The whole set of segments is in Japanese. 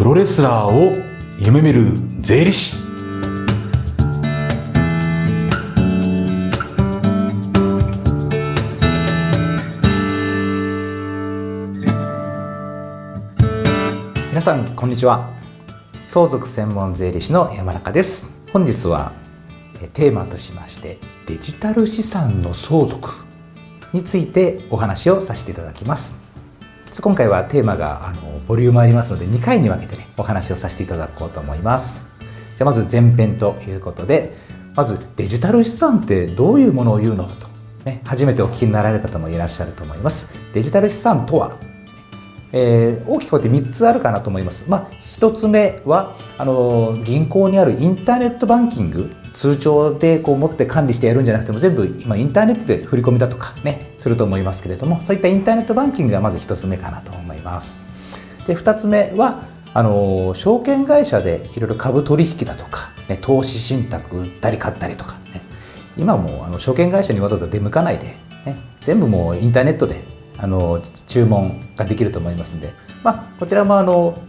プロレスラーを夢見る税理士。皆さんこんにちは。相続専門税理士の山中です。本日はテーマとしましてデジタル資産の相続についてお話をさせていただきます。今回はテーマがあのボリュームありますので2回に分けてねお話をさせていただこうと思いますじゃあまず前編ということでまずデジタル資産ってどういうものを言うのと、ね、初めてお聞きになられる方もいらっしゃると思いますデジタル資産とはえー、大きくこうやって3つあるかなと思います。まあ、1つ目はあの銀行にあるインターネットバンキング通帳でこう持って管理してやるんじゃなくても全部今インターネットで振り込みだとかねすると思いますけれどもそういったインターネットバンキングがまず1つ目かなと思います。で2つ目はあの証券会社でいろいろ株取引だとか、ね、投資信託売ったり買ったりとかね今もあの証券会社にわざわざ出向かないで、ね、全部もうインターネットであの注文ができると思いますんで、まあ、こちらもあの、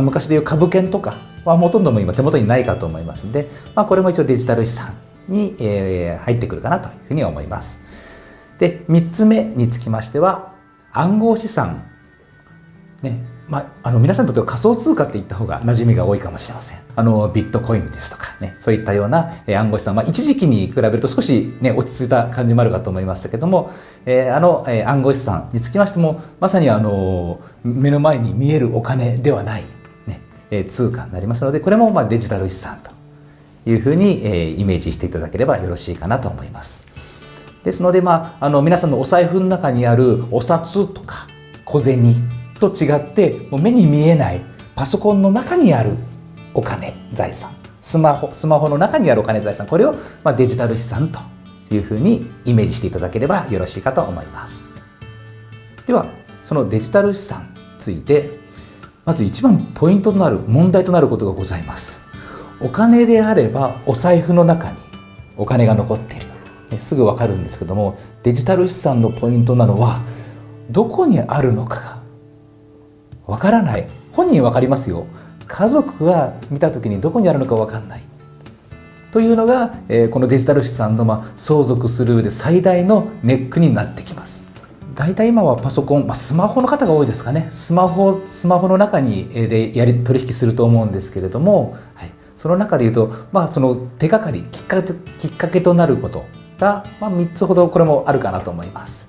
昔でいう株券とかはほとんども今手元にないかと思いますんで、まあ、これも一応デジタル資産に、えー、入ってくるかなというふうに思います。で3つ目につきましては暗号資産ねまあ、あの皆さんにとっては仮想通貨って言った方が馴染みが多いかもしれません。あのビットコインですとかね、そういったような、暗号資産、まあ、一時期に比べると少し、ね、落ち着いた感じもあるかと思いましたけども、えー、あの、暗号資産につきましても、まさにあの目の前に見えるお金ではない、ねえー、通貨になりますので、これもまあデジタル資産というふうに、えー、イメージしていただければよろしいかなと思います。ですので、まあ、あの皆さんのお財布の中にあるお札とか小銭と違ってもう目に見えないパソコンの中にあるお金財産スマホスマホの中にあるお金財産これを、まあ、デジタル資産というふうにイメージしていただければよろしいかと思います。ではそのデジタル資産についてまず一番ポイントとなる問題となることがございます。お金であればお財布の中にお金が残っている、ね、すぐわかるんですけどもデジタル資産のポイントなのはどこにあるのかがわからない。本人わかりますよ。家族が見た時にどこにあるのかわかんない。というのが、えー、このデジタル資産の、まあ、相続する上で最大のネックになってきます。大体今はパソコン、まあ、スマホの方が多いですかね。スマホスマホの中にえでやり取引すると思うんですけれども、はい、その中でいうと、まあ、その手がかりきっかけきっかけとなることが、まあ、3つほどこれもあるかなと思います。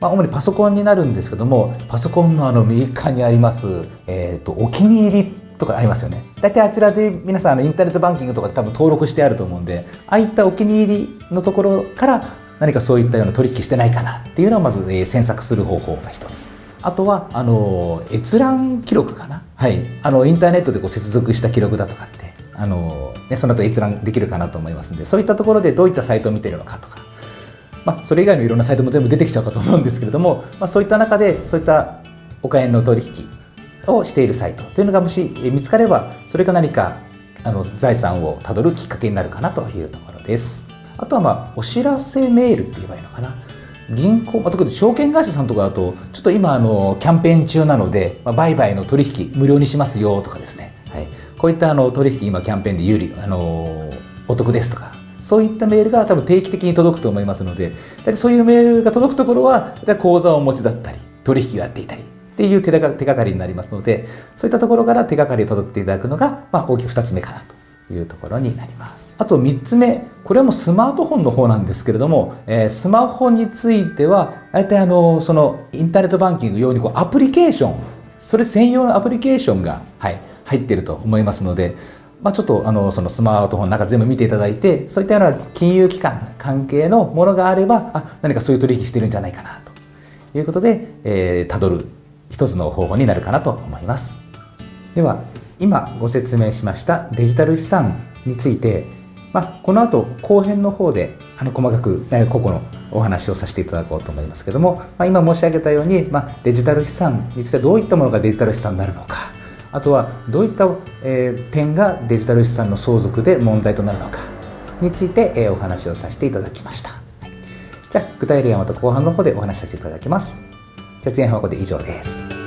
まあ、主にパソコンになるんですけどもパソコンのあの右側にあります、えーと、お気に入りとかありますよね。大体あちらで皆さんあのインターネットバンキングとかで多分登録してあると思うんでああいったお気に入りのところから何かそういったような取引してないかなっていうのをまず、えー、詮索する方法が一つ。あとはあの閲覧記録かな。はい。あのインターネットでこう接続した記録だとかってあの、ね、その後閲覧できるかなと思いますんでそういったところでどういったサイトを見てるのかとか。まあ、それ以外のいろんなサイトも全部出てきちゃうかと思うんですけれども、まあ、そういった中でそういったお金の取引をしているサイトというのがもし見つかればそれが何かあの財産をたどるきっかけになるかなというところです。あとはまあお知らせメールって言えばいいのかな。銀行、まあ、特に証券会社さんとかだとちょっと今あのキャンペーン中なので、まあ、売買の取引無料にしますよとかですね、はい、こういったあの取引今キャンペーンで有利あのお得ですとかそういったメールが多分定期的に届くと思いますので、そういうメールが届くところは、口座をお持ちだったり、取引があっていたり、っていう手が手がかりになりますので、そういったところから手がかりを届けていただくのが、まあ、大きく2つ目かなというところになります。あと3つ目、これはもうスマートフォンの方なんですけれども、えー、スマホについては、大体あの、そのインターネットバンキング用にこうアプリケーション、それ専用のアプリケーションが、はい、入ってると思いますので、まあ、ちょっとあのそのスマートフォンの中全部見ていただいてそういったような金融機関関係のものがあればあ何かそういう取引してるんじゃないかなということで、えー、たどる一つの方法になるかなと思います。では今ご説明しましたデジタル資産について、まあ、この後後編の方であの細かく個々のお話をさせていただこうと思いますけども、まあ、今申し上げたように、まあ、デジタル資産についてどういったものがデジタル資産になるのかあとはどういった、え、点がデジタル資産の相続で問題となるのかについて、え、お話をさせていただきました、じゃあ具体例はまた後半の方でお話しさせていただきます。じゃあ前半はここで以上です。